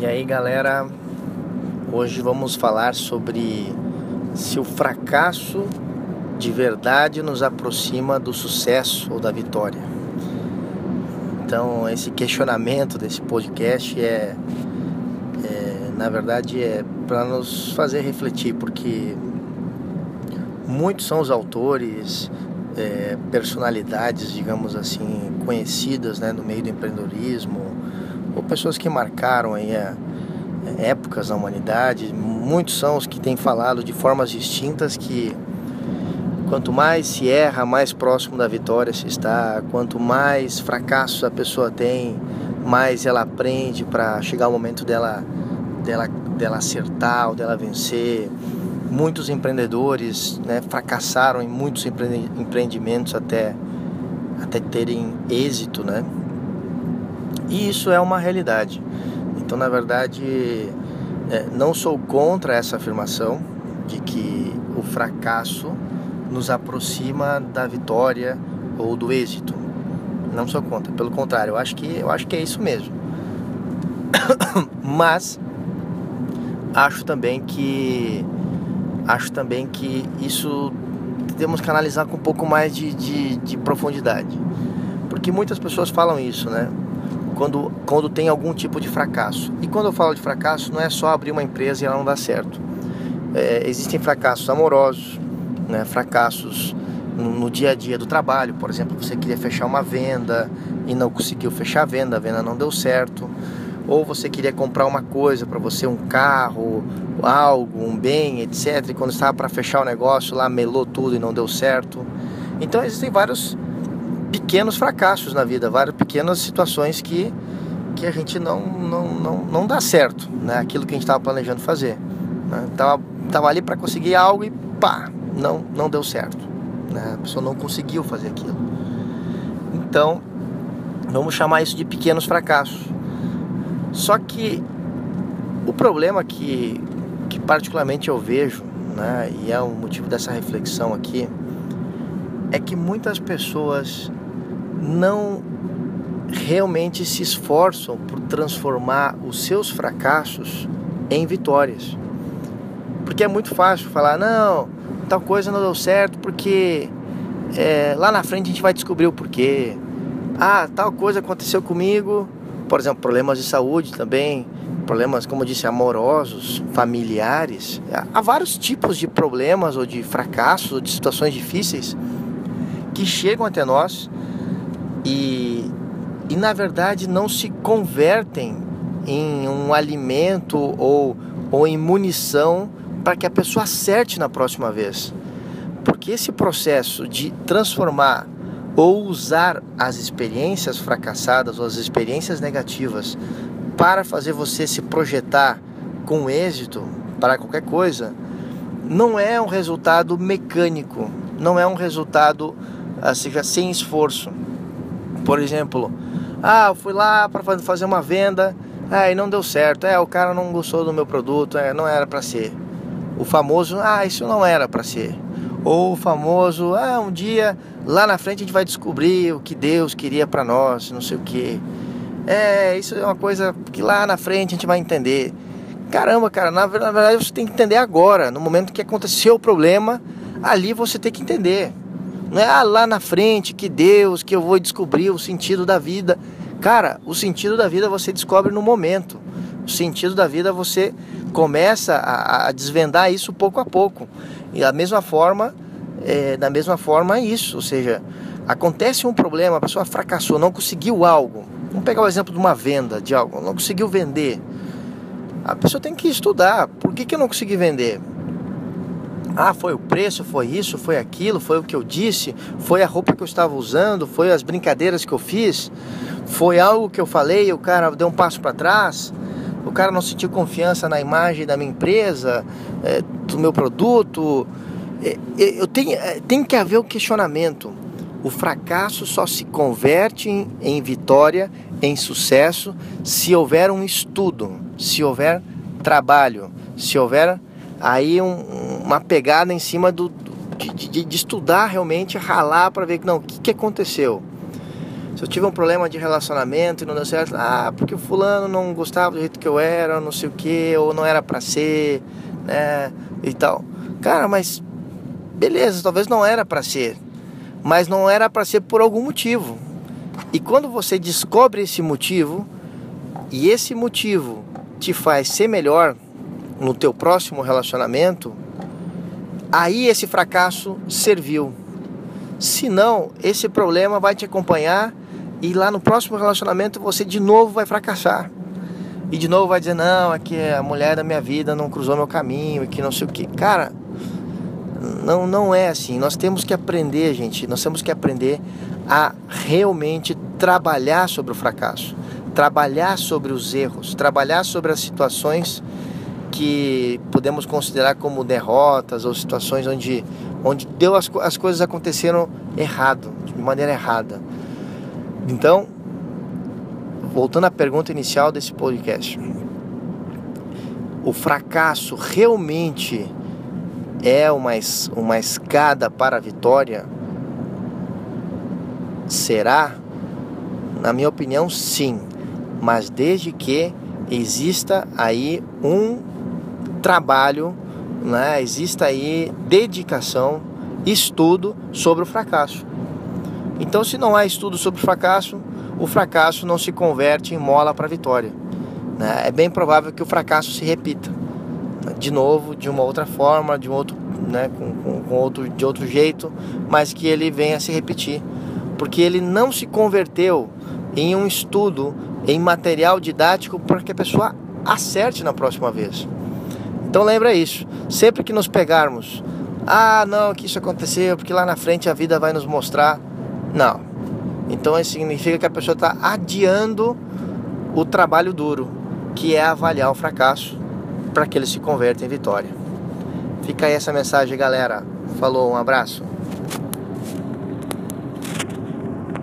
E aí, galera, hoje vamos falar sobre se o fracasso de verdade nos aproxima do sucesso ou da vitória. Então, esse questionamento desse podcast é, é na verdade, é para nos fazer refletir, porque muitos são os autores, é, personalidades, digamos assim, conhecidas né, no meio do empreendedorismo, ou pessoas que marcaram aí a, é, épocas na humanidade. Muitos são os que têm falado de formas distintas que quanto mais se erra, mais próximo da vitória se está. Quanto mais fracassos a pessoa tem, mais ela aprende para chegar o momento dela, dela, dela acertar ou dela vencer. Muitos empreendedores né, fracassaram em muitos empreendimentos até, até terem êxito, né? E isso é uma realidade. Então, na verdade, é, não sou contra essa afirmação de que o fracasso nos aproxima da vitória ou do êxito. Não sou contra, pelo contrário, eu acho que eu acho que é isso mesmo. Mas acho também que acho também que isso temos que analisar com um pouco mais de, de, de profundidade. Porque muitas pessoas falam isso, né? Quando, quando tem algum tipo de fracasso. E quando eu falo de fracasso, não é só abrir uma empresa e ela não dá certo. É, existem fracassos amorosos, né, fracassos no, no, dia a dia do trabalho. Por exemplo, você queria fechar uma venda e não conseguiu fechar a venda, a venda não deu certo. Ou você queria comprar uma coisa para você, um carro, algo, um bem, etc. E quando estava para fechar o negócio, lá melou tudo e não deu certo. Então existem vários pequenos fracassos na vida, várias pequenas situações que, que a gente não, não, não, não dá certo, né? Aquilo que a gente estava planejando fazer. Né? Tava, tava ali para conseguir algo e pá, não, não deu certo. Né? A pessoa não conseguiu fazer aquilo. Então, vamos chamar isso de pequenos fracassos. Só que o problema que, que particularmente eu vejo, né, e é o motivo dessa reflexão aqui, é que muitas pessoas não realmente se esforçam por transformar os seus fracassos em vitórias. Porque é muito fácil falar, não, tal coisa não deu certo porque é, lá na frente a gente vai descobrir o porquê. Ah, tal coisa aconteceu comigo, por exemplo, problemas de saúde também, problemas, como eu disse, amorosos, familiares. Há vários tipos de problemas ou de fracassos ou de situações difíceis que chegam até nós e, e na verdade não se convertem em um alimento ou, ou em munição para que a pessoa acerte na próxima vez. Porque esse processo de transformar ou usar as experiências fracassadas ou as experiências negativas para fazer você se projetar com êxito para qualquer coisa, não é um resultado mecânico, não é um resultado assim, sem esforço. Por exemplo, ah, eu fui lá para fazer uma venda, ah, e não deu certo. É, o cara não gostou do meu produto, é, não era para ser. O famoso, ah, isso não era para ser. Ou o famoso, ah, um dia lá na frente a gente vai descobrir o que Deus queria para nós, não sei o que. É, isso é uma coisa que lá na frente a gente vai entender. Caramba, cara, na, verdade você tem que entender agora, no momento que aconteceu o problema, ali você tem que entender. Não é ah, lá na frente que Deus, que eu vou descobrir o sentido da vida. Cara, o sentido da vida você descobre no momento. O sentido da vida você começa a, a desvendar isso pouco a pouco. E da mesma forma, é, da mesma forma é isso. Ou seja, acontece um problema, a pessoa fracassou, não conseguiu algo. Vamos pegar o exemplo de uma venda de algo, não conseguiu vender. A pessoa tem que estudar. Por que, que eu não consegui vender? Ah, foi o preço, foi isso, foi aquilo, foi o que eu disse, foi a roupa que eu estava usando, foi as brincadeiras que eu fiz, foi algo que eu falei, o cara deu um passo para trás, o cara não sentiu confiança na imagem da minha empresa, é, do meu produto. É, é, eu tenho, tem que haver o um questionamento. O fracasso só se converte em, em vitória, em sucesso, se houver um estudo, se houver trabalho, se houver aí um, uma pegada em cima do, de, de, de, estudar realmente, ralar para ver que não, o que, que aconteceu. Se eu tive um problema de relacionamento e não deu certo, ah, porque o fulano não gostava do jeito que eu era, não sei o que, ou não era para ser, né, e tal. Cara, mas beleza, talvez não era para ser, mas não era para ser por algum motivo. E quando você descobre esse motivo, e esse motivo te faz ser melhor no teu próximo relacionamento, aí esse fracasso serviu. Se não, esse problema vai te acompanhar e lá no próximo relacionamento você de novo vai fracassar. E de novo vai dizer, não, é que a mulher da minha vida não cruzou meu caminho e que não sei o que. Cara, não, não é assim. Nós temos que aprender, gente. Nós temos que aprender a realmente trabalhar sobre o fracasso, trabalhar sobre os erros, trabalhar sobre as situações que podemos considerar como derrotas ou situações onde, onde deu as, as coisas aconteceram errado, de maneira errada. Então, voltando à pergunta inicial desse podcast, o fracasso realmente é uma, uma escada para a vitória? Será? Na minha opinião, sim, mas desde que exista aí um trabalho, né? exista aí dedicação, estudo sobre o fracasso. Então, se não há estudo sobre o fracasso, o fracasso não se converte em mola para a vitória. Né? É bem provável que o fracasso se repita de novo, de uma outra forma, de um outro, né, com, com, com outro, de outro jeito, mas que ele venha a se repetir, porque ele não se converteu em um estudo, em material didático para que a pessoa acerte na próxima vez. Então lembra isso. Sempre que nos pegarmos, ah, não, que isso aconteceu, porque lá na frente a vida vai nos mostrar. Não. Então isso significa que a pessoa está adiando o trabalho duro, que é avaliar o fracasso para que ele se converta em vitória. Fica aí essa mensagem, galera. Falou, um abraço.